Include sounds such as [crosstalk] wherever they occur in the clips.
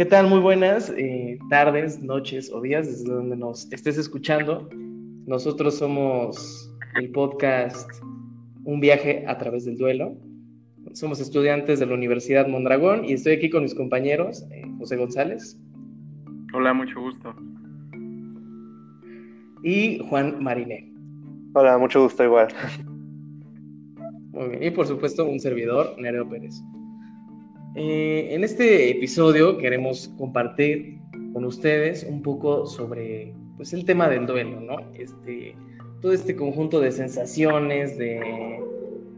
¿Qué tal? Muy buenas eh, tardes, noches o días desde donde nos estés escuchando. Nosotros somos el podcast Un viaje a través del duelo. Somos estudiantes de la Universidad Mondragón y estoy aquí con mis compañeros, eh, José González. Hola, mucho gusto. Y Juan Mariné. Hola, mucho gusto igual. Muy bien. Y por supuesto, un servidor, Nereo Pérez. Eh, en este episodio queremos compartir con ustedes un poco sobre pues, el tema del duelo, ¿no? Este, todo este conjunto de sensaciones, de,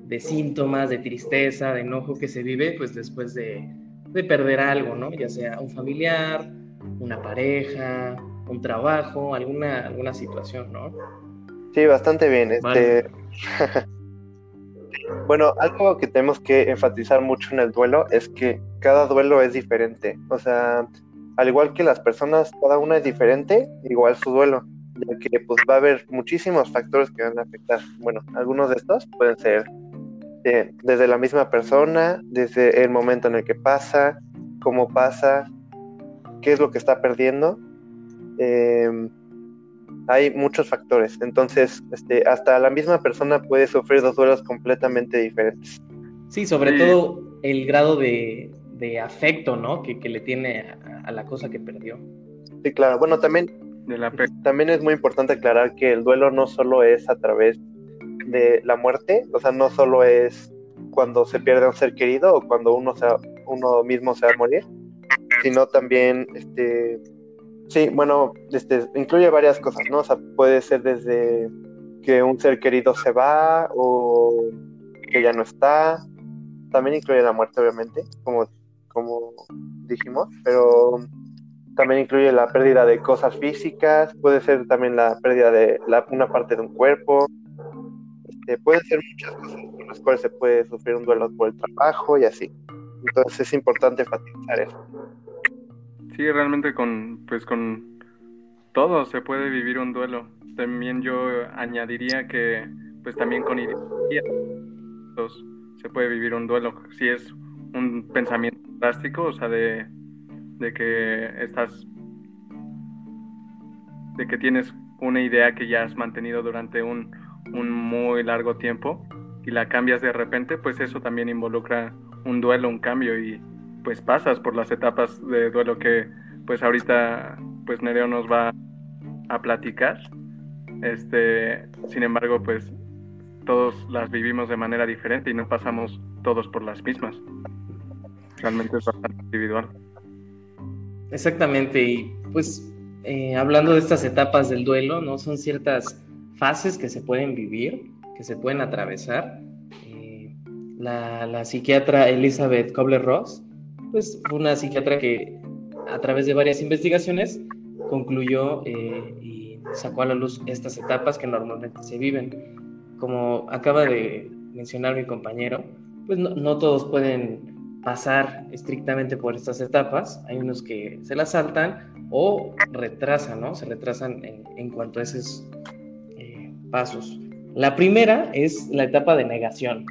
de síntomas, de tristeza, de enojo que se vive pues, después de, de perder algo, ¿no? Ya sea un familiar, una pareja, un trabajo, alguna, alguna situación, ¿no? Sí, bastante bien. Este... [laughs] Bueno, algo que tenemos que enfatizar mucho en el duelo es que cada duelo es diferente. O sea, al igual que las personas, cada una es diferente, igual su duelo, ya que pues va a haber muchísimos factores que van a afectar. Bueno, algunos de estos pueden ser eh, desde la misma persona, desde el momento en el que pasa, cómo pasa, qué es lo que está perdiendo. Eh, hay muchos factores. Entonces, este, hasta la misma persona puede sufrir dos duelos completamente diferentes. Sí, sobre todo el grado de, afecto, ¿no? Que, le tiene a, la cosa que perdió. Sí, claro. Bueno, también, también es muy importante aclarar que el duelo no solo es a través de la muerte, o sea, no solo es cuando se pierde un ser querido o cuando uno, se, uno mismo se va a morir, sino también este, Sí, bueno, este, incluye varias cosas, ¿no? O sea, puede ser desde que un ser querido se va o que ya no está. También incluye la muerte, obviamente, como, como dijimos, pero también incluye la pérdida de cosas físicas, puede ser también la pérdida de una parte de un cuerpo. Este, pueden ser muchas cosas por las cuales se puede sufrir un duelo por el trabajo y así. Entonces es importante enfatizar eso. Sí, realmente con, pues con todo se puede vivir un duelo. También yo añadiría que, pues también con ideología se puede vivir un duelo. Si es un pensamiento drástico, o sea, de, de que estás, de que tienes una idea que ya has mantenido durante un, un muy largo tiempo y la cambias de repente, pues eso también involucra un duelo, un cambio y pues pasas por las etapas de duelo que pues ahorita pues Nereo nos va a platicar. Este, sin embargo, pues todos las vivimos de manera diferente y no pasamos todos por las mismas. Realmente es bastante individual. Exactamente, y pues eh, hablando de estas etapas del duelo, ¿no? Son ciertas fases que se pueden vivir, que se pueden atravesar. Eh, la, la, psiquiatra Elizabeth Kobler-Ross pues una psiquiatra que a través de varias investigaciones concluyó eh, y sacó a la luz estas etapas que normalmente se viven. Como acaba de mencionar mi compañero, pues no, todos pueden pasar estrictamente por estas etapas, hay unos que se las saltan o retrasan, ¿no? Se retrasan en, cuanto a esos eh, pasos. La primera es la etapa de negación,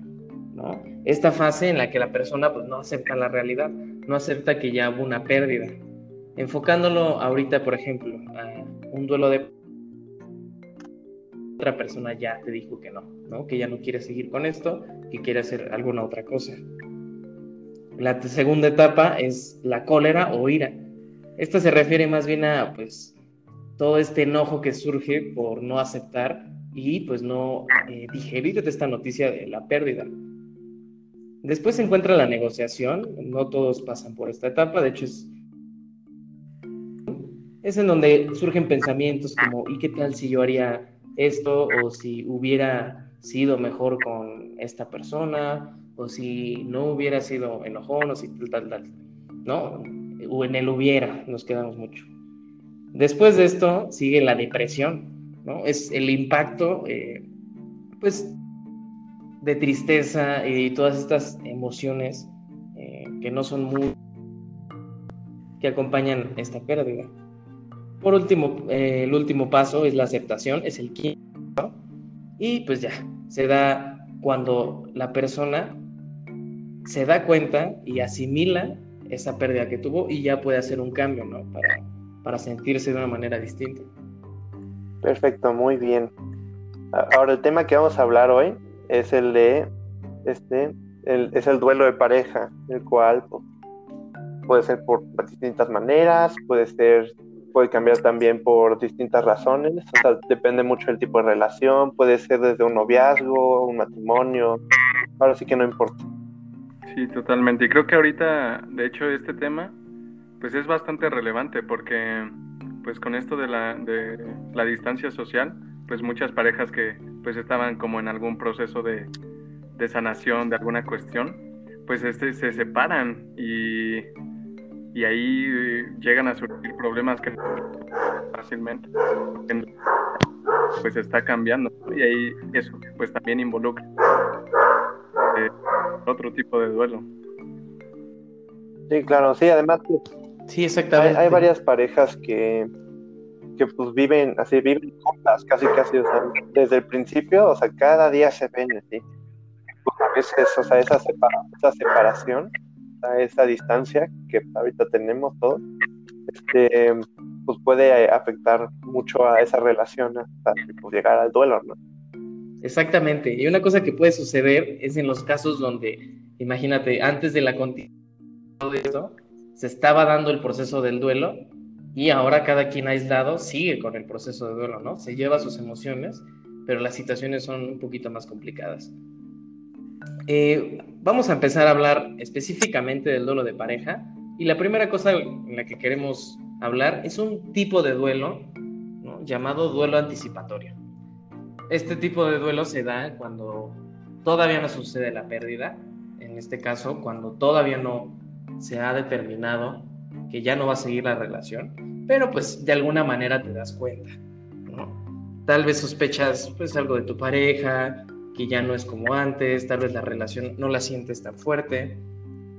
¿no? Esta fase en la que la persona pues, no acepta la realidad, no acepta que ya hubo una pérdida. Enfocándolo ahorita, por ejemplo, a un duelo de otra persona ya te dijo que no, ¿no? Que ya no quiere seguir con esto, que quiere hacer alguna otra cosa. La segunda etapa es la cólera o ira. Esta se refiere más bien a pues todo este enojo que surge por no aceptar y pues no eh, digerir esta noticia de la pérdida. Después se encuentra la negociación, no todos pasan por esta etapa, de hecho es, es en donde surgen pensamientos como ¿y qué tal si yo haría esto? o si hubiera sido mejor con esta persona, o si no hubiera sido enojón, o si tal, tal, tal, ¿no? O en el hubiera, nos quedamos mucho. Después de esto sigue la depresión, ¿no? Es el impacto, eh, pues, de tristeza y todas estas emociones eh, que no son muy que acompañan esta pérdida. Por último, eh, el último paso es la aceptación, es el quinto, y pues ya, se da cuando la persona se da cuenta y asimila esa pérdida que tuvo y ya puede hacer un cambio, ¿no? Para, para sentirse de una manera distinta. Perfecto, muy bien. Ahora el tema que vamos a hablar hoy es el de este, es el duelo de pareja, el cual pues, puede ser por distintas maneras, puede ser, puede cambiar también por distintas razones, o sea, depende mucho del tipo de relación, puede ser desde un noviazgo, un matrimonio, ahora sí que no importa. Sí, totalmente. Y creo que ahorita, de hecho, este tema, pues es bastante relevante porque, pues con esto de la, de la distancia social, pues muchas parejas que pues estaban como en algún proceso de, de sanación de alguna cuestión, pues este, se separan y, y ahí llegan a surgir problemas que fácilmente pues está cambiando y ahí eso pues también involucra eh, otro tipo de duelo. Sí, claro, sí, además sí, exactamente. Hay, varias parejas que, que pues viven así, viven juntas, casi casi, o sea, desde el principio, o sea, cada día se ven así. Pues, a veces, o sea, esa, esa separación, esa distancia que ahorita tenemos todos, este, pues puede afectar mucho a esa relación hasta pues, llegar al duelo, ¿no? Exactamente. Y una cosa que puede suceder es en los casos donde, imagínate, antes de la continuidad de esto, se estaba dando el proceso del duelo y ahora cada quien aislado sigue con el proceso de duelo, ¿no? Se lleva sus emociones, pero las situaciones son un poquito más complicadas. Eh, vamos a empezar a hablar específicamente del duelo de pareja y la primera cosa en la que queremos hablar es un tipo de duelo llamado duelo anticipatorio. Este tipo de duelo se da cuando todavía no sucede la pérdida, en este caso cuando todavía no se ha determinado que ya no va a seguir la relación, pero pues de alguna manera te das cuenta. Tal vez sospechas pues algo de tu pareja, que ya no es como antes, tal vez la relación no la sientes tan fuerte,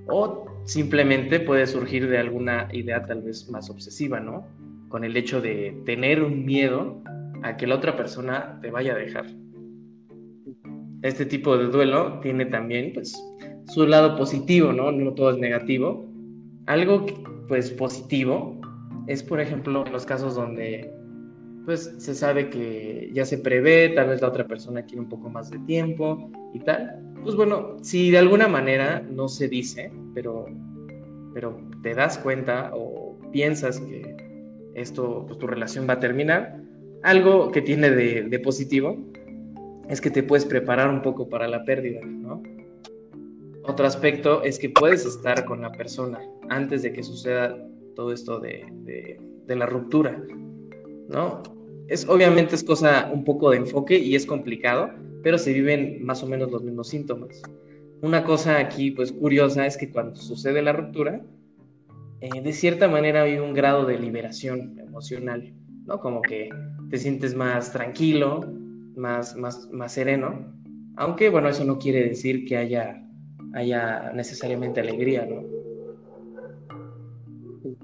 o simplemente puede surgir de alguna idea tal vez más obsesiva, ¿no? Con el hecho de tener un miedo a que la otra persona te vaya a dejar. Este tipo de duelo tiene también pues su lado positivo, ¿no? No todo es negativo. Algo pues positivo es por ejemplo en los casos donde pues se sabe que ya se prevé, tal vez la otra persona quiere un poco más de tiempo y tal. Pues bueno, si de alguna manera no se dice, pero, pero te das cuenta o piensas que esto, pues tu relación va a terminar, algo que tiene de, positivo es que te puedes preparar un poco para la pérdida, ¿no? Otro aspecto es que puedes estar con la persona antes de que suceda todo esto de, de, la ruptura, ¿no? Es, obviamente es cosa un poco de enfoque y es complicado, pero se viven más o menos los mismos síntomas. Una cosa aquí, pues curiosa, es que cuando sucede la ruptura, eh, de cierta manera hay un grado de liberación emocional, ¿no? Como que te sientes más tranquilo, más, más, más sereno, aunque bueno, eso no quiere decir que haya, haya necesariamente alegría, ¿no?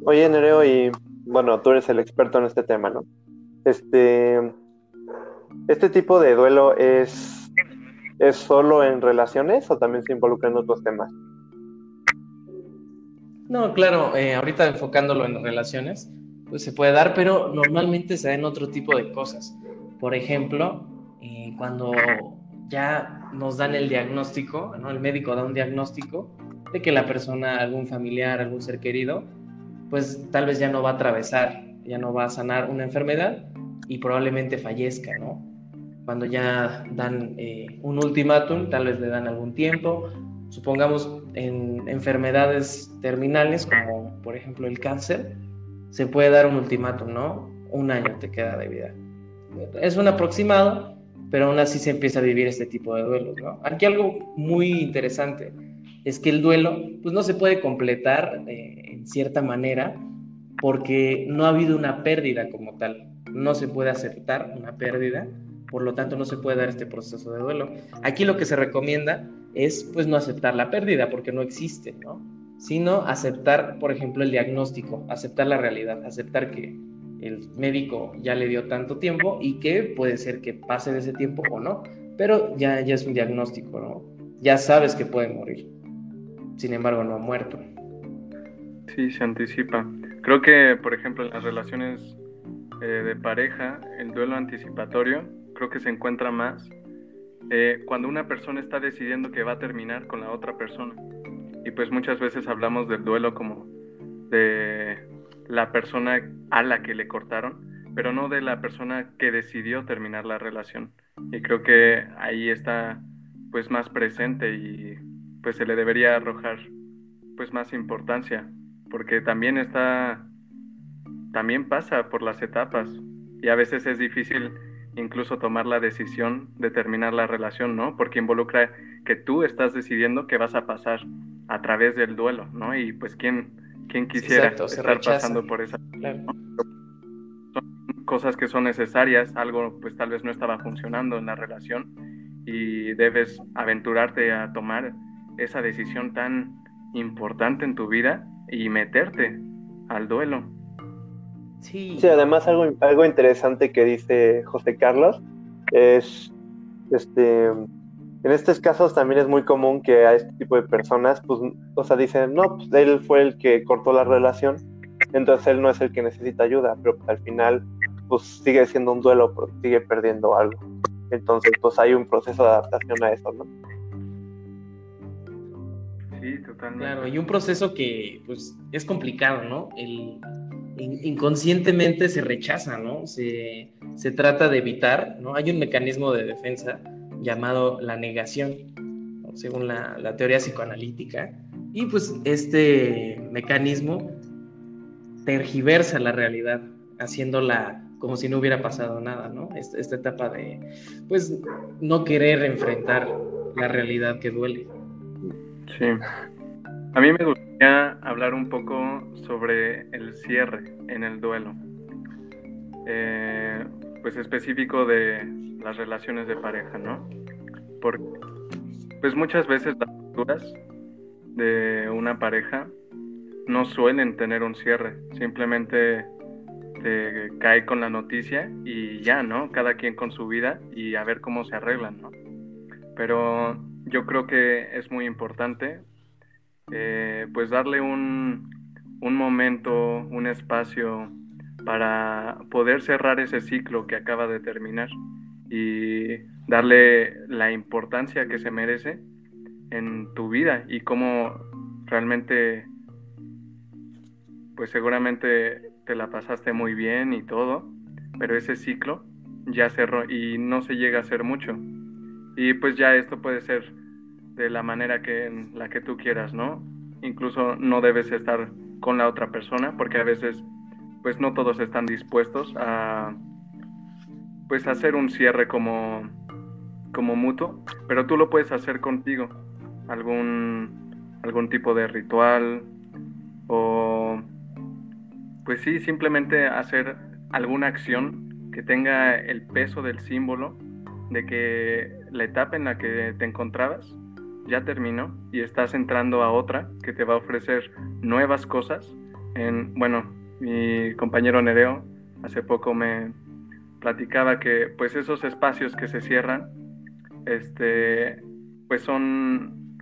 Oye, Nereo, y bueno, tú eres el experto en este tema, ¿no? Este, este tipo de duelo es, es solo en relaciones o también se involucra en otros temas? No, claro, eh, ahorita enfocándolo en relaciones, pues se puede dar, pero normalmente se da en otro tipo de cosas. Por ejemplo, eh, cuando ya nos dan el diagnóstico, ¿no? el médico da un diagnóstico de que la persona, algún familiar, algún ser querido, pues tal vez ya no va a atravesar, ya no va a sanar una enfermedad y probablemente fallezca, ¿no? Cuando ya dan eh, un ultimátum, tal vez le dan algún tiempo, supongamos en enfermedades terminales como por ejemplo el cáncer, se puede dar un ultimátum, ¿no? Un año te queda de vida. Es un aproximado, pero aún así se empieza a vivir este tipo de duelos, ¿no? Aquí algo muy interesante es que el duelo, pues no se puede completar eh, en cierta manera porque no ha habido una pérdida como tal. No se puede aceptar una pérdida, por lo tanto no se puede dar este proceso de duelo. Aquí lo que se recomienda es pues no aceptar la pérdida porque no existe, ¿no? sino aceptar, por ejemplo, el diagnóstico, aceptar la realidad, aceptar que el médico ya le dio tanto tiempo y que puede ser que pase de ese tiempo o no, pero ya, ya es un diagnóstico, ¿no? Ya sabes que puede morir, sin embargo no ha muerto. Sí, se anticipa. Creo que, por ejemplo, en las relaciones eh, de pareja, el duelo anticipatorio creo que se encuentra más eh, cuando una persona está decidiendo que va a terminar con la otra persona. Y pues muchas veces hablamos del duelo como de la persona a la que le cortaron, pero no de la persona que decidió terminar la relación. Y creo que ahí está pues más presente y pues se le debería arrojar pues más importancia, porque también está también pasa por las etapas y a veces es difícil incluso tomar la decisión de terminar la relación, ¿no? Porque involucra que tú estás decidiendo qué vas a pasar a través del duelo, ¿no? Y pues quién, quién quisiera estar pasando por esa... Son cosas que son necesarias, algo pues tal vez no estaba funcionando en la relación y debes aventurarte a tomar esa decisión tan importante en tu vida y meterte al duelo. Sí. además algo, algo interesante que dice José Carlos es, este, en estos casos también es muy común que a este tipo de personas, pues, o sea, dicen, no, pues él fue el que cortó la relación, entonces él no es el que necesita ayuda, pero pues, al final, pues sigue siendo un duelo, porque sigue perdiendo algo. Entonces, pues hay un proceso de adaptación a eso, ¿no? Sí, totalmente. Claro, y un proceso que, pues, es complicado, ¿no? El inconscientemente se rechaza, ¿no? Se, trata de evitar, ¿no? Hay un mecanismo de defensa llamado la negación, según la, teoría psicoanalítica, y pues este mecanismo tergiversa la realidad, haciéndola como si no hubiera pasado nada, ¿no? Esta, esta etapa de, pues, no querer enfrentar la realidad que duele. Sí. A mí me gustaría hablar un poco sobre el cierre en el duelo, eh, pues específico de las relaciones de pareja, ¿no? Porque pues muchas veces las rupturas de una pareja no suelen tener un cierre, simplemente te cae con la noticia y ya, ¿no? Cada quien con su vida y a ver cómo se arreglan, ¿no? Pero yo creo que es muy importante eh, pues darle un, momento, un espacio para poder cerrar ese ciclo que acaba de terminar y darle la importancia que se merece en tu vida y cómo realmente pues seguramente te la pasaste muy bien y todo, pero ese ciclo ya cerró y no se llega a hacer mucho. Y pues ya esto puede ser de la manera que en la que tú quieras, ¿no? Incluso no debes estar con la otra persona porque a veces pues no todos están dispuestos a pues hacer un cierre como como mutuo, pero tú lo puedes hacer contigo. Algún algún tipo de ritual o pues sí, simplemente hacer alguna acción que tenga el peso del símbolo de que la etapa en la que te encontrabas ya terminó y estás entrando a otra que te va a ofrecer nuevas cosas. En, bueno, mi compañero Nereo hace poco me platicaba que pues esos espacios que se cierran, este, pues son,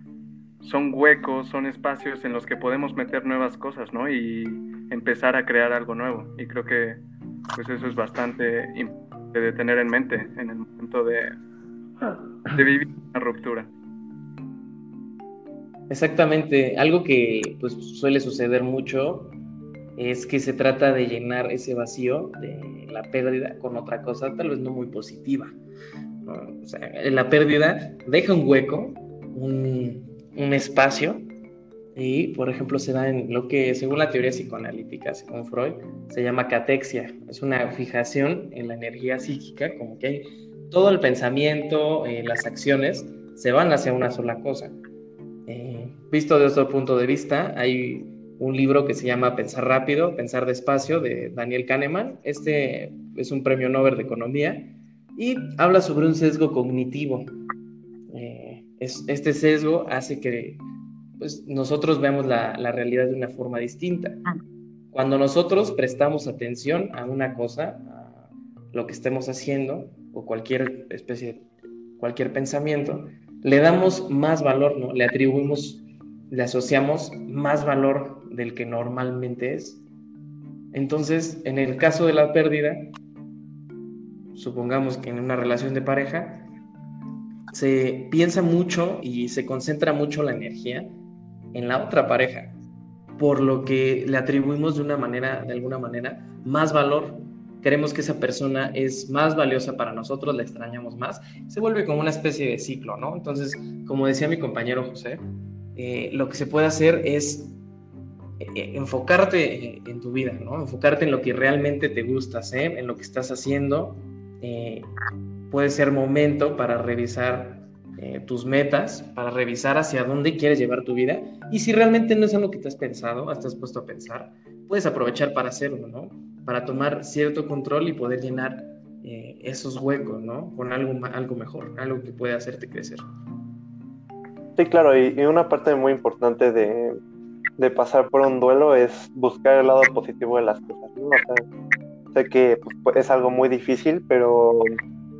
son huecos, son espacios en los que podemos meter nuevas cosas, ¿no? Y empezar a crear algo nuevo. Y creo que pues eso es bastante importante de tener en mente en el momento de, de vivir una ruptura. Exactamente, algo que pues suele suceder mucho es que se trata de llenar ese vacío de la pérdida con otra cosa, tal vez no muy positiva. La pérdida deja un hueco, un, un, espacio, y por ejemplo se da en lo que según la teoría psicoanalítica, según Freud, se llama catexia. Es una fijación en la energía psíquica, como que todo el pensamiento, eh, las acciones se van hacia una sola cosa. Eh, visto desde otro punto de vista, hay un libro que se llama Pensar rápido, Pensar despacio de Daniel Kahneman. Este es un premio Nobel de Economía y habla sobre un sesgo cognitivo. Eh, este sesgo hace que pues, nosotros veamos la, la, realidad de una forma distinta. Cuando nosotros prestamos atención a una cosa, a lo que estemos haciendo o cualquier especie, cualquier pensamiento, le damos más valor, ¿no? Le atribuimos, le asociamos más valor del que normalmente es. Entonces, en el caso de la pérdida, supongamos que en una relación de pareja, se piensa mucho y se concentra mucho la energía en la otra pareja, por lo que le atribuimos de una manera, de alguna manera, más valor. Creemos que esa persona es más valiosa para nosotros, la extrañamos más, se vuelve como una especie de ciclo, ¿no? Entonces, como decía mi compañero José, eh, lo que se puede hacer es enfocarte en tu vida, ¿no? Enfocarte en lo que realmente te gusta hacer, en lo que estás haciendo. Eh, puede ser momento para revisar eh, tus metas, para revisar hacia dónde quieres llevar tu vida. Y si realmente no es algo que te has pensado, estás puesto a pensar, puedes aprovechar para hacerlo, ¿no? Para tomar cierto control y poder llenar esos huecos, ¿no? Con algo, algo mejor, algo que pueda hacerte crecer. Sí, claro, y una parte muy importante de, de pasar por un duelo es buscar el lado positivo de las cosas. sé que pues, es algo muy difícil, pero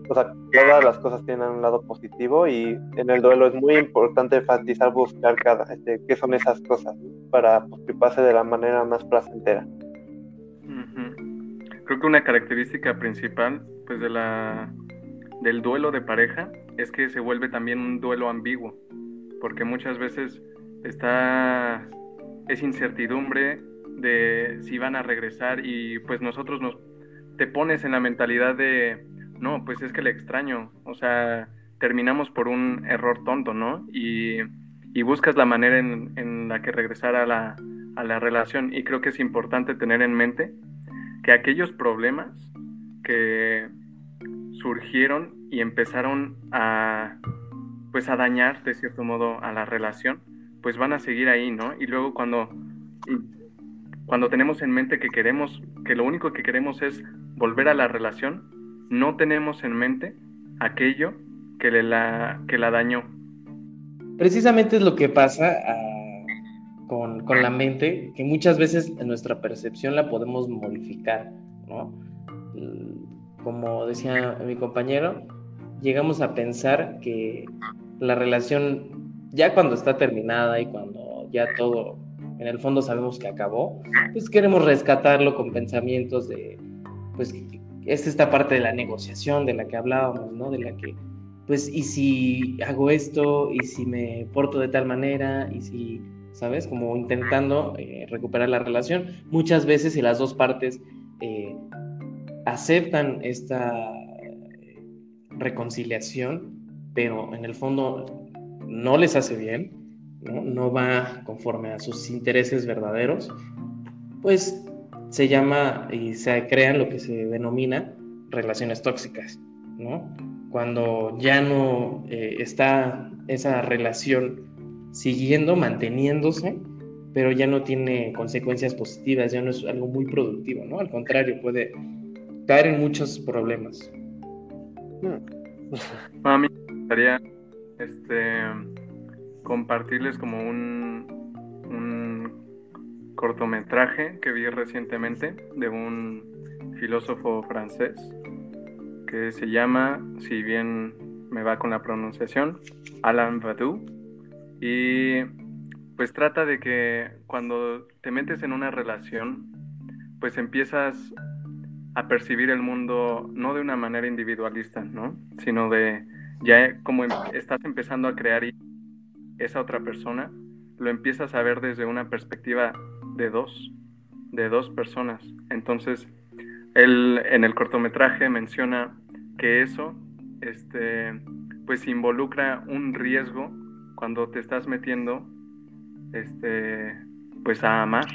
o sea, todas las cosas tienen un lado positivo y en el duelo es muy importante enfatizar, buscar cada, este, qué son esas cosas para pues, que pase de la manera más placentera. Creo que una característica principal pues, de la, del duelo de pareja es que se vuelve también un duelo ambiguo, porque muchas veces está es incertidumbre de si van a regresar y pues nosotros nos te pones en la mentalidad de no, pues es que le extraño, o sea, terminamos por un error tonto, ¿no? Y, y buscas la manera en, en, la que regresar a la, a la relación y creo que es importante tener en mente que aquellos problemas que surgieron y empezaron a pues a dañar de cierto modo a la relación pues van a seguir ahí, ¿no? Y luego cuando, cuando tenemos en mente que queremos, que lo único que queremos es volver a la relación, no tenemos en mente aquello que, le la, que la dañó. Precisamente es lo que pasa ah, con, con, la mente, que muchas veces nuestra percepción la podemos modificar, ¿no? Como decía mi compañero, llegamos a pensar que la relación ya cuando está terminada y cuando ya todo en el fondo sabemos que acabó, pues queremos rescatarlo con pensamientos de, pues es esta parte de la negociación de la que hablábamos, ¿no? De la que, pues, y si hago esto, y si me porto de tal manera, y si, ¿sabes? Como intentando eh, recuperar la relación. Muchas veces si las dos partes eh, aceptan esta reconciliación, pero en el fondo no les hace bien, ¿no? va conforme a sus intereses verdaderos, pues se llama y se crean lo que se denomina relaciones tóxicas, ¿no? Cuando ya no eh, está esa relación siguiendo, manteniéndose, pero ya no tiene consecuencias positivas, ya no es algo muy productivo, ¿no? Al contrario, puede caer en muchos problemas. A mí me gustaría este, compartirles como un, un cortometraje que vi recientemente de un filósofo francés que se llama, si bien me va con la pronunciación, Alain Badiou. Y pues trata de que cuando te metes en una relación, pues empiezas a percibir el mundo no de una manera individualista, ¿no? Sino de ya como em, estás empezando a crear esa otra persona, lo empiezas a ver desde una perspectiva de dos, de dos personas. Entonces, él en el cortometraje menciona que eso, este, pues involucra un riesgo cuando te estás metiendo, este, pues a amar.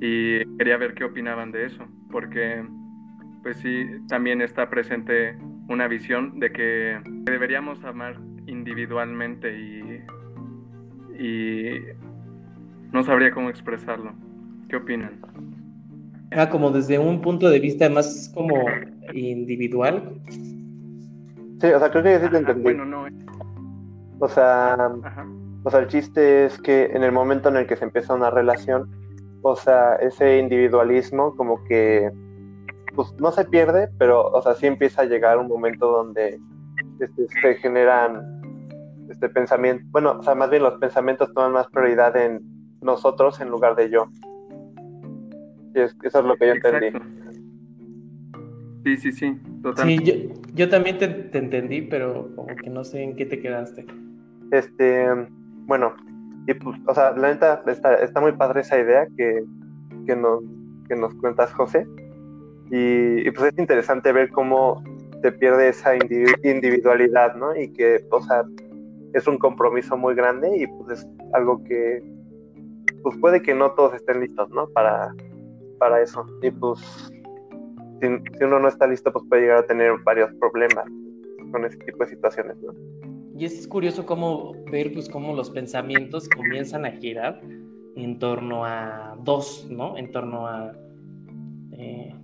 Y quería ver qué opinaban de eso, porque pues sí, también está presente una visión de que deberíamos amar individualmente y, y no sabría cómo expresarlo. ¿Qué opinan? Ah, como desde un punto de vista más como individual. Sí, o sea, creo que sí te entendí. Bueno, no. Eh. O sea, o sea, el chiste es que en el momento en el que se empieza una relación, o sea, ese individualismo como que pues no se pierde, pero, o sea, sí empieza a llegar un momento donde este, se generan este pensamiento, bueno, o sea, más bien los pensamientos toman más prioridad en nosotros en lugar de yo. eso es lo que yo entendí. Sí, sí, sí, totalmente. Sí, yo, también te, entendí, pero como que no sé en qué te quedaste. Este, bueno, y pues, o sea, la neta está, está muy padre esa idea que, que, nos, que nos cuentas, José. Y, pues es interesante ver cómo te pierde esa individualidad, ¿no? Y que, o sea, es un compromiso muy grande y pues es algo que, pues puede que no todos estén listos, ¿no? Para, para eso. Y pues, si, uno no está listo, pues puede llegar a tener varios problemas con ese tipo de situaciones, ¿no? Y es curioso cómo ver, pues, cómo los pensamientos comienzan a girar en torno a dos, ¿no? En torno a, eh,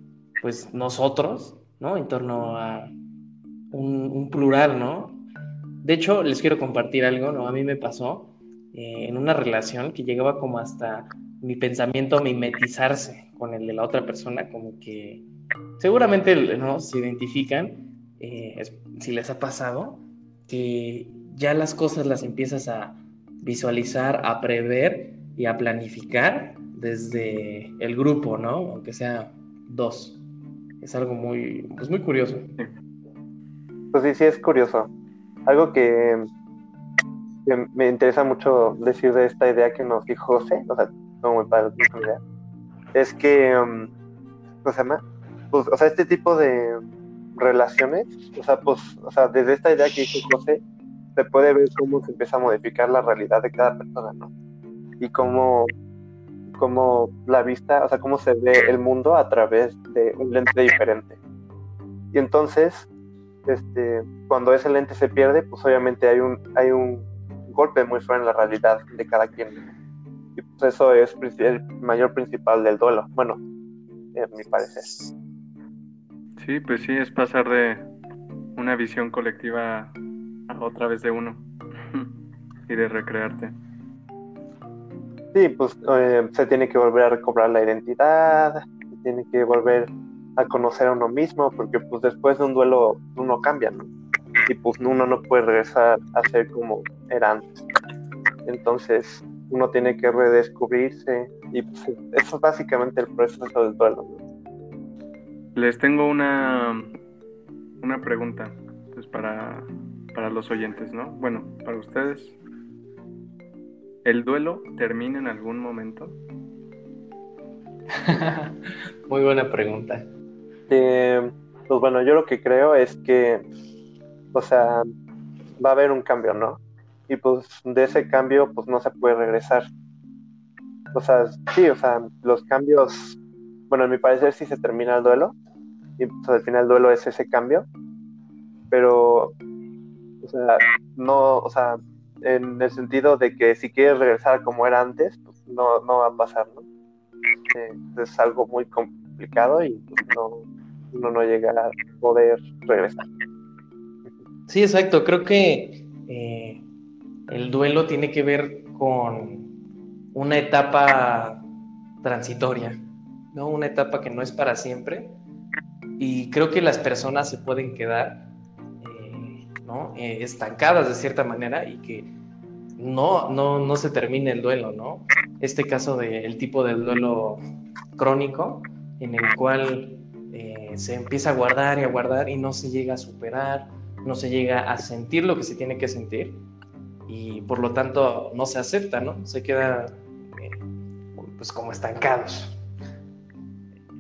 pues, nosotros, ¿no? En torno a un, plural, ¿no? De hecho, les quiero compartir algo, ¿no? A mí me pasó eh, en una relación que llegaba como hasta mi pensamiento mimetizarse con el de la otra persona, como que seguramente ¿no? se identifican, eh, si les ha pasado, que ya las cosas las empiezas a visualizar, a prever y a planificar desde el grupo, ¿no? Aunque sea dos. Es algo muy, pues muy curioso. Pues sí, sí es curioso. Algo que, me interesa mucho decir de esta idea que nos dijo José, o sea, como muy padre idea, es que, um, ¿cómo se llama? Pues, o sea, este tipo de relaciones, o sea, pues, o sea, desde esta idea que dijo José, se puede ver cómo se empieza a modificar la realidad de cada persona, ¿no? Y cómo, cómo la vista, o sea, cómo se ve el mundo a través de un lente diferente. Y entonces, este, cuando ese lente se pierde, pues obviamente hay un, hay un golpe muy fuerte en la realidad de cada quien. Y pues eso es el mayor principal del duelo, bueno, en mi parecer. Sí, pues sí, es pasar de una visión colectiva otra vez de uno [laughs] y de recrearte. Sí, pues eh, se tiene que volver a recobrar la identidad, se tiene que volver a conocer a uno mismo, porque pues después de un duelo uno cambia, ¿no? Y pues uno no puede regresar a ser como era antes. Entonces uno tiene que redescubrirse y pues eso es básicamente el proceso del duelo. Les tengo una, una pregunta pues, para para los oyentes, ¿no? Bueno, para ustedes. ¿El duelo termina en algún momento? [laughs] Muy buena pregunta. Eh, pues bueno, yo lo que creo es que, o sea, va a haber un cambio, ¿no? Y pues de ese cambio, pues no se puede regresar. O sea, sí, o sea, los cambios, bueno, en mi parecer sí se termina el duelo. Y pues al final el duelo es ese cambio. Pero o sea, no, o sea, en el sentido de que si quieres regresar como era antes, pues no, no va a pasar, ¿no? Eh, es algo muy complicado y pues, no, uno no llega a poder regresar. Sí, exacto. Creo que eh, el duelo tiene que ver con una etapa transitoria, ¿no? Una etapa que no es para siempre. Y creo que las personas se pueden quedar eh, estancadas de cierta manera y que no, no, no se termine el duelo, ¿no? Este caso del tipo del duelo crónico, en el cual eh, se empieza a guardar y a guardar y no se llega a superar, no se llega a sentir lo que se tiene que sentir y por lo tanto no se acepta, ¿no? Se queda eh, pues como estancados.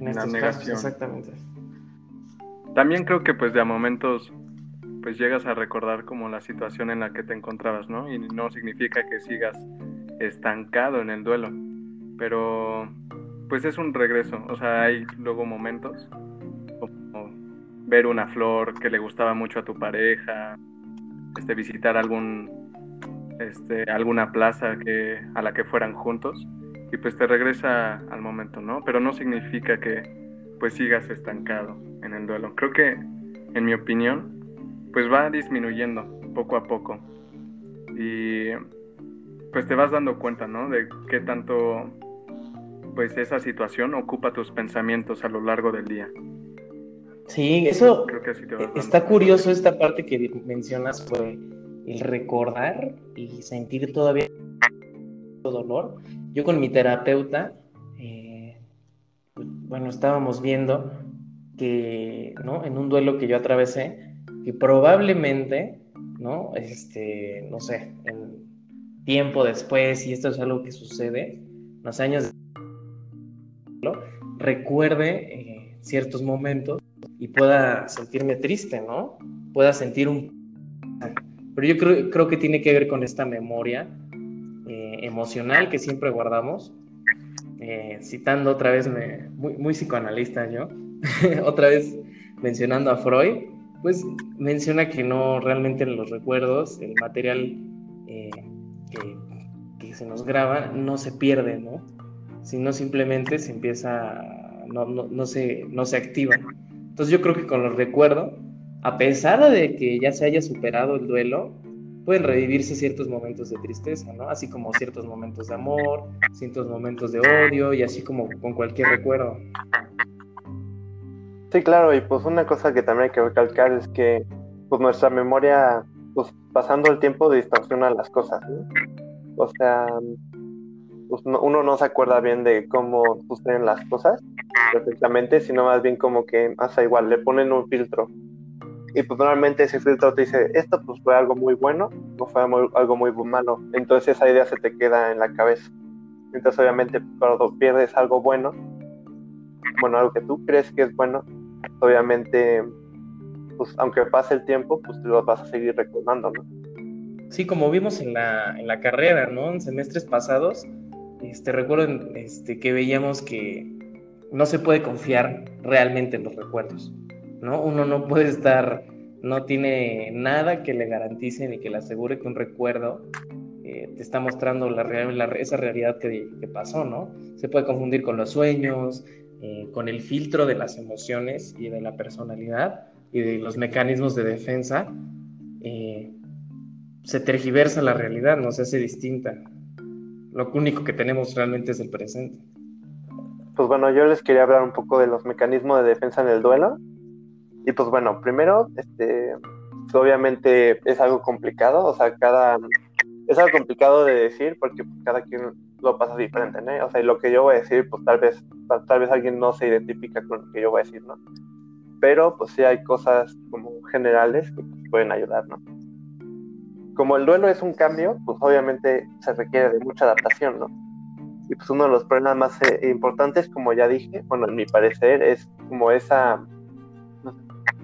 En estos Casos, exactamente. También creo que pues de a momentos pues llegas a recordar como la situación en la que te encontrabas, ¿no? Y no significa que sigas estancado en el duelo, pero pues es un regreso, o sea, hay luego momentos como ver una flor que le gustaba mucho a tu pareja, este visitar algún este alguna plaza que a la que fueran juntos y pues te regresa al momento, ¿no? Pero no significa que pues sigas estancado en el duelo. Creo que en mi opinión pues va disminuyendo poco a poco. Y pues te vas dando cuenta, ¿no? De qué tanto pues esa situación ocupa tus pensamientos a lo largo del día. Sí, eso está curioso esta parte que mencionas fue el recordar y sentir todavía dolor yo con mi terapeuta, eh, bueno, estábamos viendo que, ¿no? En un duelo que yo atravesé, que probablemente, ¿no? Este, no sé, en tiempo después, y esto es algo que sucede, los años recuerde eh, ciertos momentos y pueda sentirme triste, ¿no? Pueda sentir un... Pero yo creo, creo que tiene que ver con esta memoria eh, emocional que siempre guardamos. Eh, citando otra vez, me, muy, muy psicoanalista yo, [laughs] otra vez mencionando a Freud, pues menciona que no realmente en los recuerdos, el material que, que, se nos graba no se pierde, ¿no? Sino simplemente se empieza, no, no, no, se, no se activa. Entonces yo creo que con los recuerdos, a pesar de que ya se haya superado el duelo, pueden revivirse ciertos momentos de tristeza, ¿no? Así como ciertos momentos de amor, ciertos momentos de odio y así como con cualquier recuerdo. Sí, claro, y pues una cosa que también hay que recalcar es que pues nuestra memoria, pues pasando el tiempo distorsiona las cosas, ¿no? O sea, pues, uno no se acuerda bien de cómo suceden las cosas perfectamente, sino más bien como que hasta igual, le ponen un filtro. Y pues normalmente ese filtro te dice, esto pues fue algo muy bueno o fue algo muy malo. Entonces esa idea se te queda en la cabeza. Entonces obviamente cuando pierdes algo bueno, bueno, algo que tú crees que es bueno, obviamente, pues aunque pase el tiempo, pues lo vas a seguir recordando, ¿no? Sí, como vimos en la, en la carrera, ¿no? En semestres pasados, este, recuerdo este, que veíamos que no se puede confiar realmente en los recuerdos, ¿no? Uno no puede estar, no tiene nada que le garantice ni que le asegure que un recuerdo eh, te está mostrando la, esa realidad que, pasó, ¿no? Se puede confundir con los sueños, eh, con el filtro de las emociones y de la personalidad y de los mecanismos de defensa. Eh, se tergiversa la realidad, no se hace distinta lo único que tenemos realmente es el presente. Pues bueno, yo les quería hablar un poco de los mecanismos de defensa en el duelo. Y pues bueno, primero, este, obviamente es algo complicado, o sea, cada, es algo complicado de decir porque cada quien lo pasa diferente, ¿no? O sea, y lo que yo voy a decir, pues tal vez, tal vez alguien no se identifica con lo que yo voy a decir, ¿no? Pero pues sí hay cosas como generales que pues, pueden ayudar, ¿no? como el duelo es un cambio, pues obviamente se requiere de mucha adaptación, ¿no? Y pues uno de los problemas más eh, importantes, como ya dije, bueno, en mi parecer, es como esa,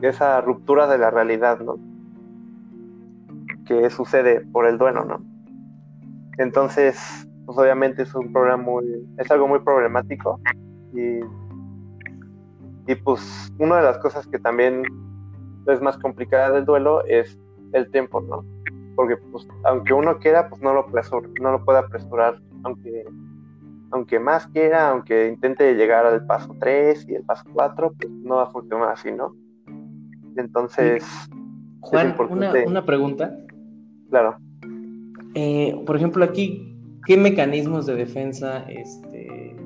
esa ruptura de la realidad, ¿no? Que sucede por el duelo, ¿no? Entonces, pues obviamente es un problema muy, es algo muy problemático y, y pues una de las cosas que también es más complicada del duelo es el tiempo, ¿no? porque pues, aunque uno quiera, pues no lo, no lo puede apresurar, aunque, aunque más quiera, aunque intente llegar al paso 3 y el paso 4, pues no va a funcionar así, ¿no? Entonces... Juan, una, pregunta. Claro. Eh, por ejemplo, aquí, ¿qué mecanismos de defensa, este,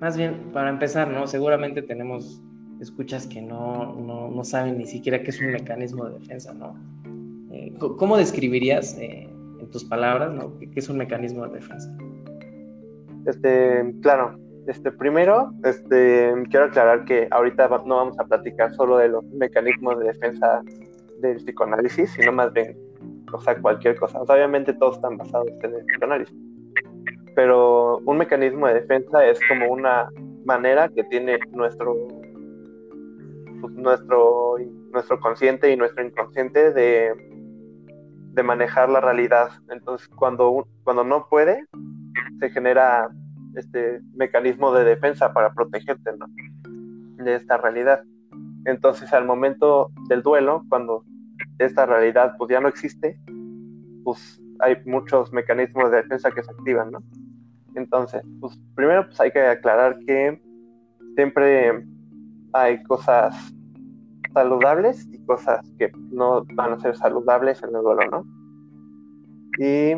más bien, para empezar, ¿no? Seguramente tenemos escuchas que no, no, no saben ni siquiera qué es un mecanismo de defensa, ¿no? Eh, ¿Cómo describirías eh, en tus palabras qué es un mecanismo de defensa? Este, claro, este, primero, este, quiero aclarar que ahorita no vamos a platicar solo de los mecanismos de defensa del psicoanálisis, sino más bien, o sea, cualquier cosa. obviamente todos están basados en el psicoanálisis, pero un mecanismo de defensa es como una manera que tiene nuestro, pues, nuestro, nuestro consciente y nuestro inconsciente de de manejar la realidad. Entonces, cuando, cuando no puede, se genera este mecanismo de defensa para protegerte de esta realidad. Entonces, al momento del duelo, cuando esta realidad pues ya no existe, pues hay muchos mecanismos de defensa que se activan, ¿no? Entonces, pues primero pues hay que aclarar que siempre hay cosas saludables y cosas que no van a ser saludables en el duelo, ¿no? Y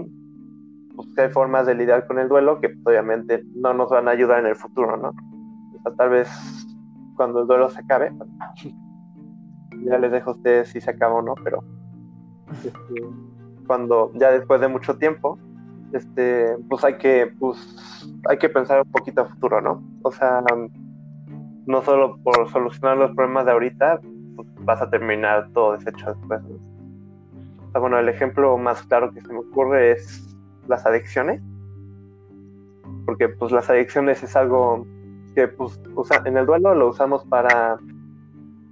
pues hay formas de lidiar con el duelo que obviamente no nos van a ayudar en el futuro, ¿no? O sea, tal vez cuando el duelo se acabe, ya les dejo a ustedes si se acaba o no, pero este, cuando ya después de mucho tiempo, este, pues hay que, pues, hay que pensar un poquito a futuro, ¿no? O sea, no solo por solucionar los problemas de ahorita, pues, vas a terminar todo deshecho después, bueno, el ejemplo más claro que se me ocurre es las adicciones, porque pues las adicciones es algo que pues en el duelo lo usamos para,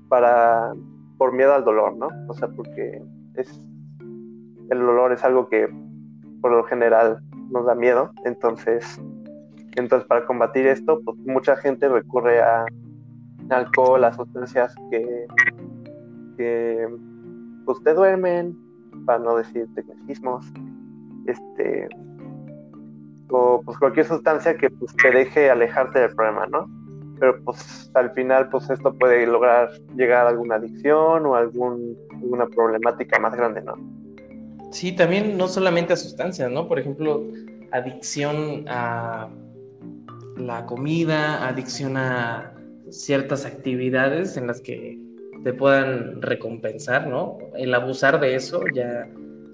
para, por miedo al dolor, ¿no? O sea, porque es, el dolor es algo que por lo general nos da miedo. Entonces, entonces para combatir esto, pues mucha gente recurre a alcohol, a sustancias que, que pues te duermen, para no decir tecnicismos, este, o pues cualquier sustancia que pues te deje alejarte del problema, ¿no? Pero pues al final pues esto puede lograr llegar a alguna adicción o algún, alguna problemática más grande, ¿no? Sí, también no solamente a sustancias, ¿no? Por ejemplo, adicción a la comida, adicción a ciertas actividades en las que te puedan recompensar, ¿no? El abusar de eso ya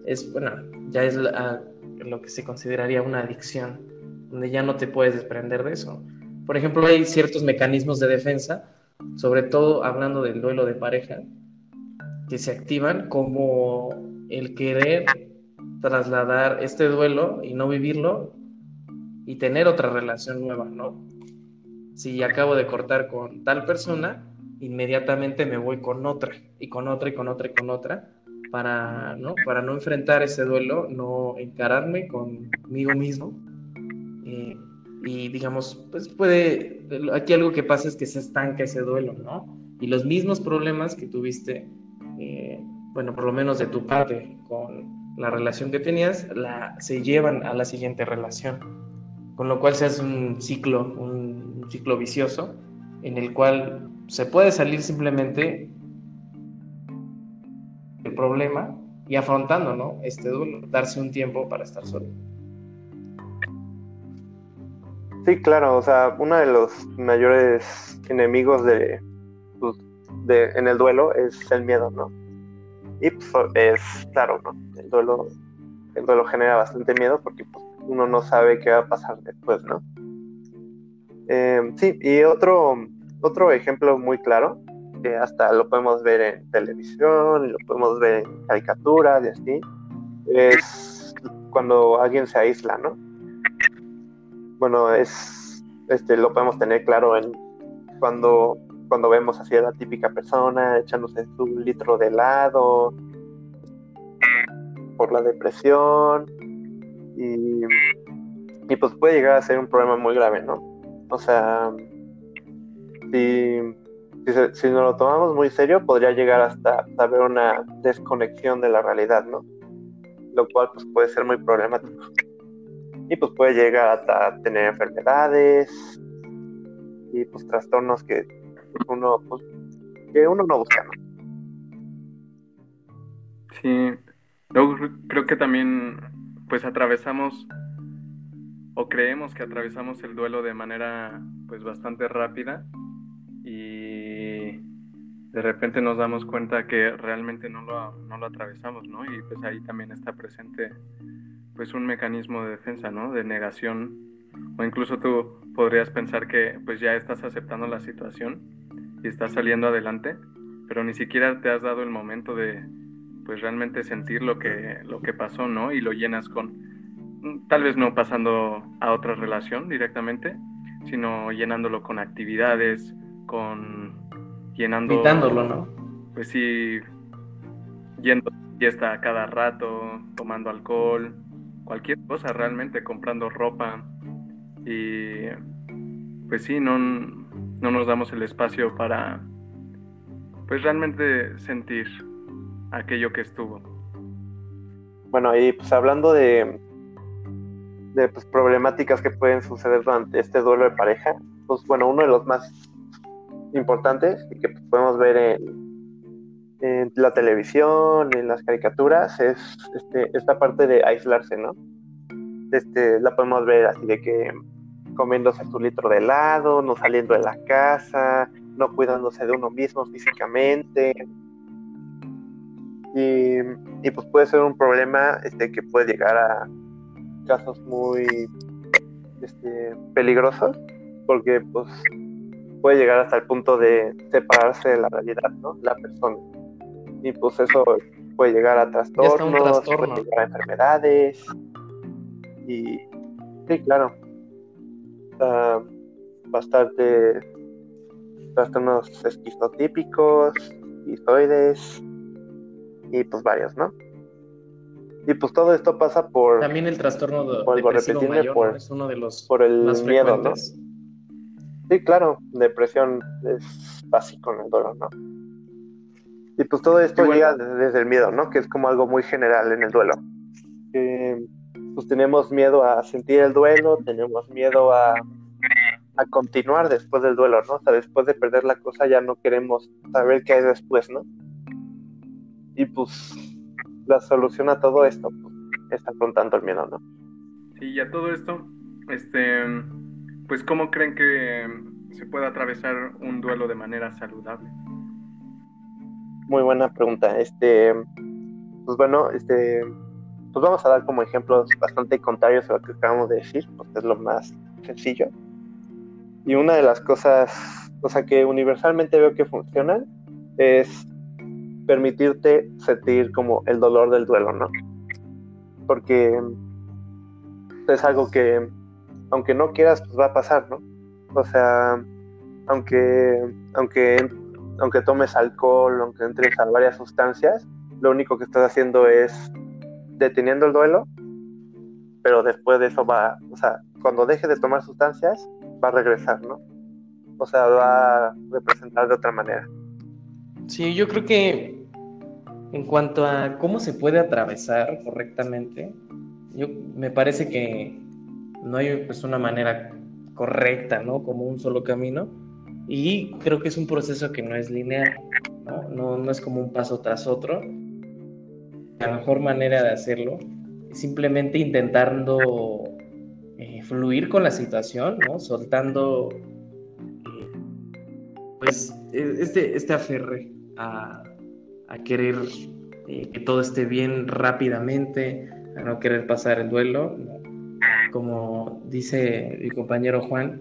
es, bueno, ya es lo que se consideraría una adicción, donde ya no te puedes desprender de eso. Por ejemplo, hay ciertos mecanismos de defensa, sobre todo hablando del duelo de pareja, que se activan como el querer trasladar este duelo y no vivirlo y tener otra relación nueva, ¿no? Si acabo de cortar con tal persona, inmediatamente me voy con otra y con otra y con otra y con otra para no, para no enfrentar ese duelo, no encararme conmigo mismo. Eh, y digamos, pues puede, aquí algo que pasa es que se estanca ese duelo, ¿no? Y los mismos problemas que tuviste eh, bueno, por lo menos de tu parte, con la relación que tenías, la, se llevan a la siguiente relación. Con lo cual se hace un ciclo, un, ciclo vicioso, en el cual se puede salir simplemente del problema y afrontando, ¿no? Este duelo, darse un tiempo para estar solo. Sí, claro, o sea, uno de los mayores enemigos de, pues, de, en el duelo es el miedo, ¿no? Y pues, es claro, ¿no? El duelo, el duelo genera bastante miedo porque pues, uno no sabe qué va a pasar después, ¿no? Eh, sí, y otro, otro ejemplo muy claro, que hasta lo podemos ver en televisión, lo podemos ver en caricaturas y así, es cuando alguien se aísla, ¿no? Bueno, es, este, lo podemos tener claro en cuando cuando vemos así a la típica persona echándose su litro de helado por la depresión y, y pues puede llegar a ser un problema muy grave, ¿no? O sea, si, si, nos lo tomamos muy serio, podría llegar hasta haber una desconexión de la realidad, ¿no? Lo cual pues puede ser muy problemático. Y pues puede llegar hasta tener enfermedades y pues trastornos que uno, pues, que uno no busca. Sí, luego creo que también pues atravesamos o creemos que atravesamos el duelo de manera pues bastante rápida y de repente nos damos cuenta que realmente no lo, no lo atravesamos, ¿no? Y pues ahí también está presente pues un mecanismo de defensa, ¿no? De negación o incluso tú podrías pensar que pues ya estás aceptando la situación y estás saliendo adelante, pero ni siquiera te has dado el momento de pues realmente sentir lo que, lo que pasó, ¿no? Y lo llenas con, tal vez no pasando a otra relación directamente, sino llenándolo con actividades, con llenando... Invitándolo, ¿no? Pues sí, yendo a fiesta cada rato, tomando alcohol, cualquier cosa realmente, comprando ropa. Y pues sí, no, no nos damos el espacio para, pues realmente sentir aquello que estuvo. Bueno, y pues hablando de, de pues, problemáticas que pueden suceder durante este duelo de pareja, pues bueno, uno de los más importantes y que pues, podemos ver en, en, la televisión, en las caricaturas, es este, esta parte de aislarse, ¿no? Este, la podemos ver así de que comiéndose su litro de helado, no saliendo de la casa, no cuidándose de uno mismo físicamente. Y, pues puede ser un problema este, que puede llegar a, casos muy este, peligrosos, porque pues puede llegar hasta el punto de separarse de la realidad, ¿no? La persona. Y pues eso puede llegar a trastornos, puede llegar a enfermedades. Y sí, claro. bastante trastornos esquistotípicos, histoides y pues varios, ¿no? Y pues todo esto pasa por... También el trastorno de, por mayor, es uno de los por el miedo, ¿no? Sí, claro, depresión es básico en el dolor, ¿no? Y pues todo esto llega desde el miedo, ¿no? Que es como algo muy general en el duelo. pues tenemos miedo a sentir el duelo, tenemos miedo a, a continuar después del duelo, ¿no? O sea, después de perder la cosa ya no queremos saber qué hay después, ¿no? Y pues la solución a todo esto pues, es afrontando el miedo, ¿no? Sí, y a todo esto, este, pues, ¿cómo creen que se puede atravesar un duelo de manera saludable? Muy buena pregunta. Este, pues bueno, este, pues vamos a dar como ejemplos bastante contrarios a lo que acabamos de decir, porque es lo más sencillo. Y una de las cosas, o sea, que universalmente veo que funcionan es permitirte sentir como el dolor del duelo, ¿no? Porque es algo que, aunque no quieras, pues va a pasar, ¿no? O sea, aunque, aunque, aunque tomes alcohol, aunque entres a varias sustancias, lo único que estás haciendo es deteniendo el duelo, pero después de eso va, o sea, cuando deje de tomar sustancias, va a regresar, ¿no? O sea, va a representar de otra manera. Sí, yo creo que en cuanto a cómo se puede atravesar correctamente, yo me parece que no hay pues una manera correcta, ¿no? Como un solo camino. Y creo que es un proceso que no es lineal, ¿no? No, no es como un paso tras otro. La mejor manera de hacerlo es simplemente intentando eh, fluir con la situación, ¿no? Soltando eh, pues e, este, este aferre a, a querer eh, que todo esté bien rápidamente, a no querer pasar el duelo, como dice mi compañero Juan,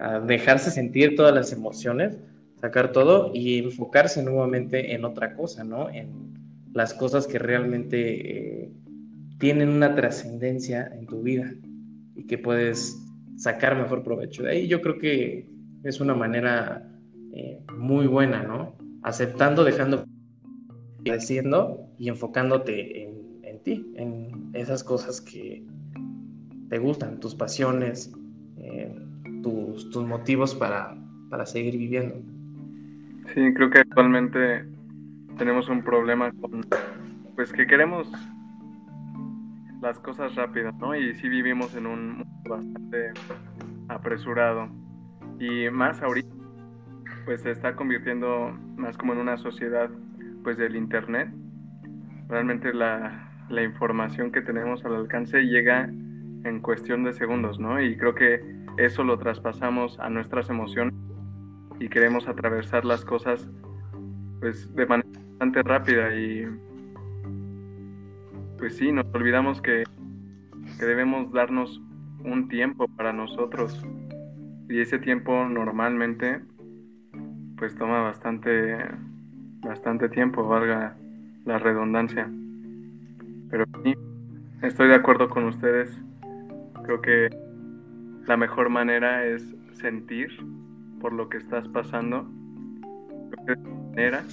a dejarse sentir todas las emociones, sacar todo y enfocarse nuevamente en otra cosa, ¿no? En las cosas que realmente eh, tienen una trascendencia en tu vida y que puedes sacar mejor provecho de ahí. Yo creo que es una manera eh, muy buena, ¿no? Aceptando, dejando creciendo y enfocándote en, ti, en esas cosas que te gustan, tus pasiones, tus, motivos para, para seguir viviendo. Sí, creo que actualmente tenemos un problema con, pues que queremos las cosas rápidas, ¿no? Y sí vivimos en un mundo bastante apresurado. Y más ahorita, pues se está convirtiendo más como en una sociedad pues del internet. Realmente la, la información que tenemos al alcance llega en cuestión de segundos, ¿no? Y creo que eso lo traspasamos a nuestras emociones y queremos atravesar las cosas pues de manera bastante rápida y pues sí, nos olvidamos que, que debemos darnos un tiempo para nosotros y ese tiempo normalmente pues toma bastante bastante tiempo, valga la redundancia. Pero sí, estoy de acuerdo con ustedes. Creo que la mejor manera es sentir por lo que estás pasando. Creo que de esta manera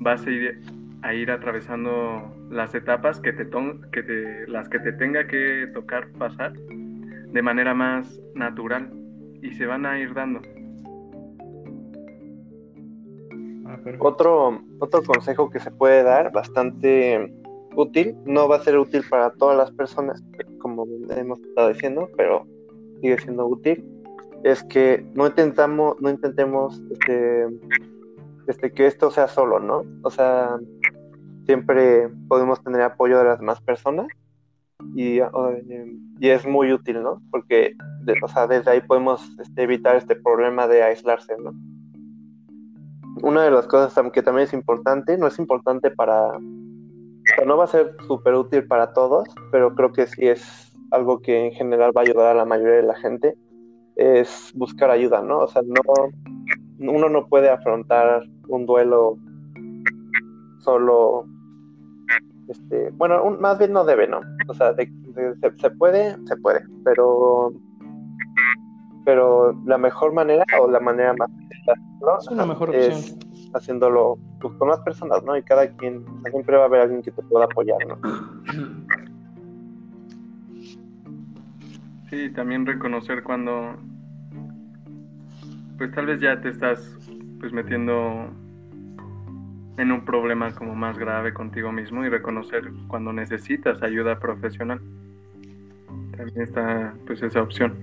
vas a ir, a ir atravesando las etapas que te, que te, las que te tenga que tocar pasar de manera más natural y se van a ir dando. Otro, otro consejo que se puede dar, bastante útil, no va a ser útil para todas las personas, como hemos estado diciendo, pero sigue siendo útil, es que no intentamos, no intentemos este, este, que esto sea solo, ¿no? O sea, siempre podemos tener apoyo de las demás personas y, y es muy útil, ¿no? Porque, o sea, desde ahí podemos este, evitar este problema de aislarse, ¿no? una de las cosas que también es importante, no es importante para, no va a ser súper útil para todos, pero creo que sí es algo que en general va a ayudar a la mayoría de la gente, es buscar ayuda, ¿no? O sea, no, uno no puede afrontar un duelo solo, este, bueno, más bien no debe, ¿no? O sea, se, puede, se puede, pero, pero la mejor manera o la manera más ¿no? es una mejor opción. haciéndolo pues, con más personas, ¿no? Y cada quien, siempre va a haber alguien que te pueda apoyar, ¿no? [clears throat] Sí, también reconocer cuando pues tal vez ya te estás pues metiendo en un problema como más grave contigo mismo y reconocer cuando necesitas ayuda profesional. También está pues esa opción.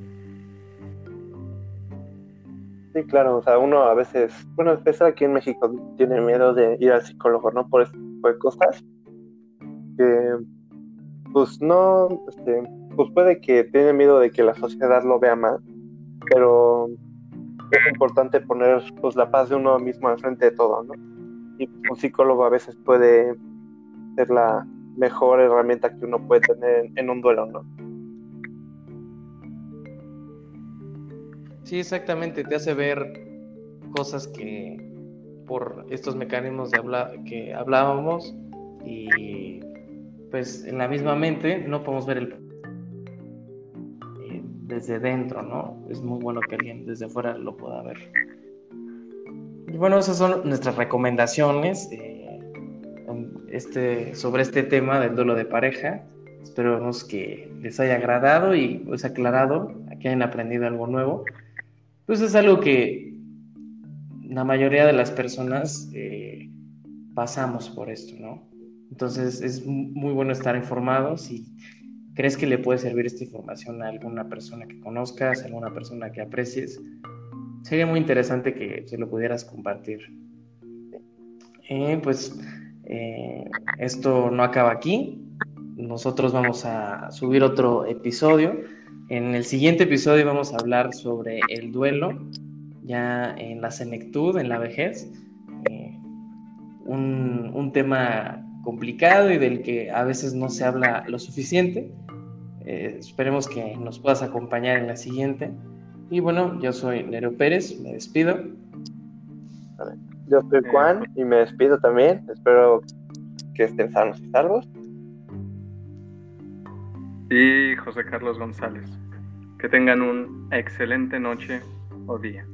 Sí, claro, o sea, uno a veces, bueno, especial aquí en México tiene miedo de ir al psicólogo, ¿no? Por este tipo de cosas. Que, pues no, este, pues puede que tiene miedo de que la sociedad lo vea mal, pero es importante poner pues la paz de uno mismo al frente de todo, ¿no? Y un psicólogo a veces puede ser la mejor herramienta que uno puede tener en un duelo, ¿no? Sí, exactamente, te hace ver cosas que por estos mecanismos de habla que hablábamos y pues en la misma mente no podemos ver el desde dentro, ¿no? Es muy bueno que alguien desde fuera lo pueda ver. Y bueno, esas son nuestras recomendaciones eh, este, sobre este tema del duelo de pareja. Esperemos que les haya agradado y pues aclarado, que hayan aprendido algo nuevo. Pues es algo que la mayoría de las personas eh, pasamos por esto, ¿no? Entonces es muy bueno estar informados y ¿Crees que le puede servir esta información a alguna persona que conozcas, a alguna persona que aprecies? Sería muy interesante que se lo pudieras compartir. Eh, pues eh, esto no acaba aquí. Nosotros vamos a subir otro episodio. En el siguiente episodio vamos a hablar sobre el duelo, ya en la senectud, en la vejez. Eh, un, un tema complicado y del que a veces no se habla lo suficiente. Eh, esperemos que nos puedas acompañar en la siguiente. Y bueno, yo soy Nero Pérez, me despido. Yo soy Juan y me despido también. Espero que estén sanos y salvos. Y José Carlos González. Que tengan una excelente noche o día.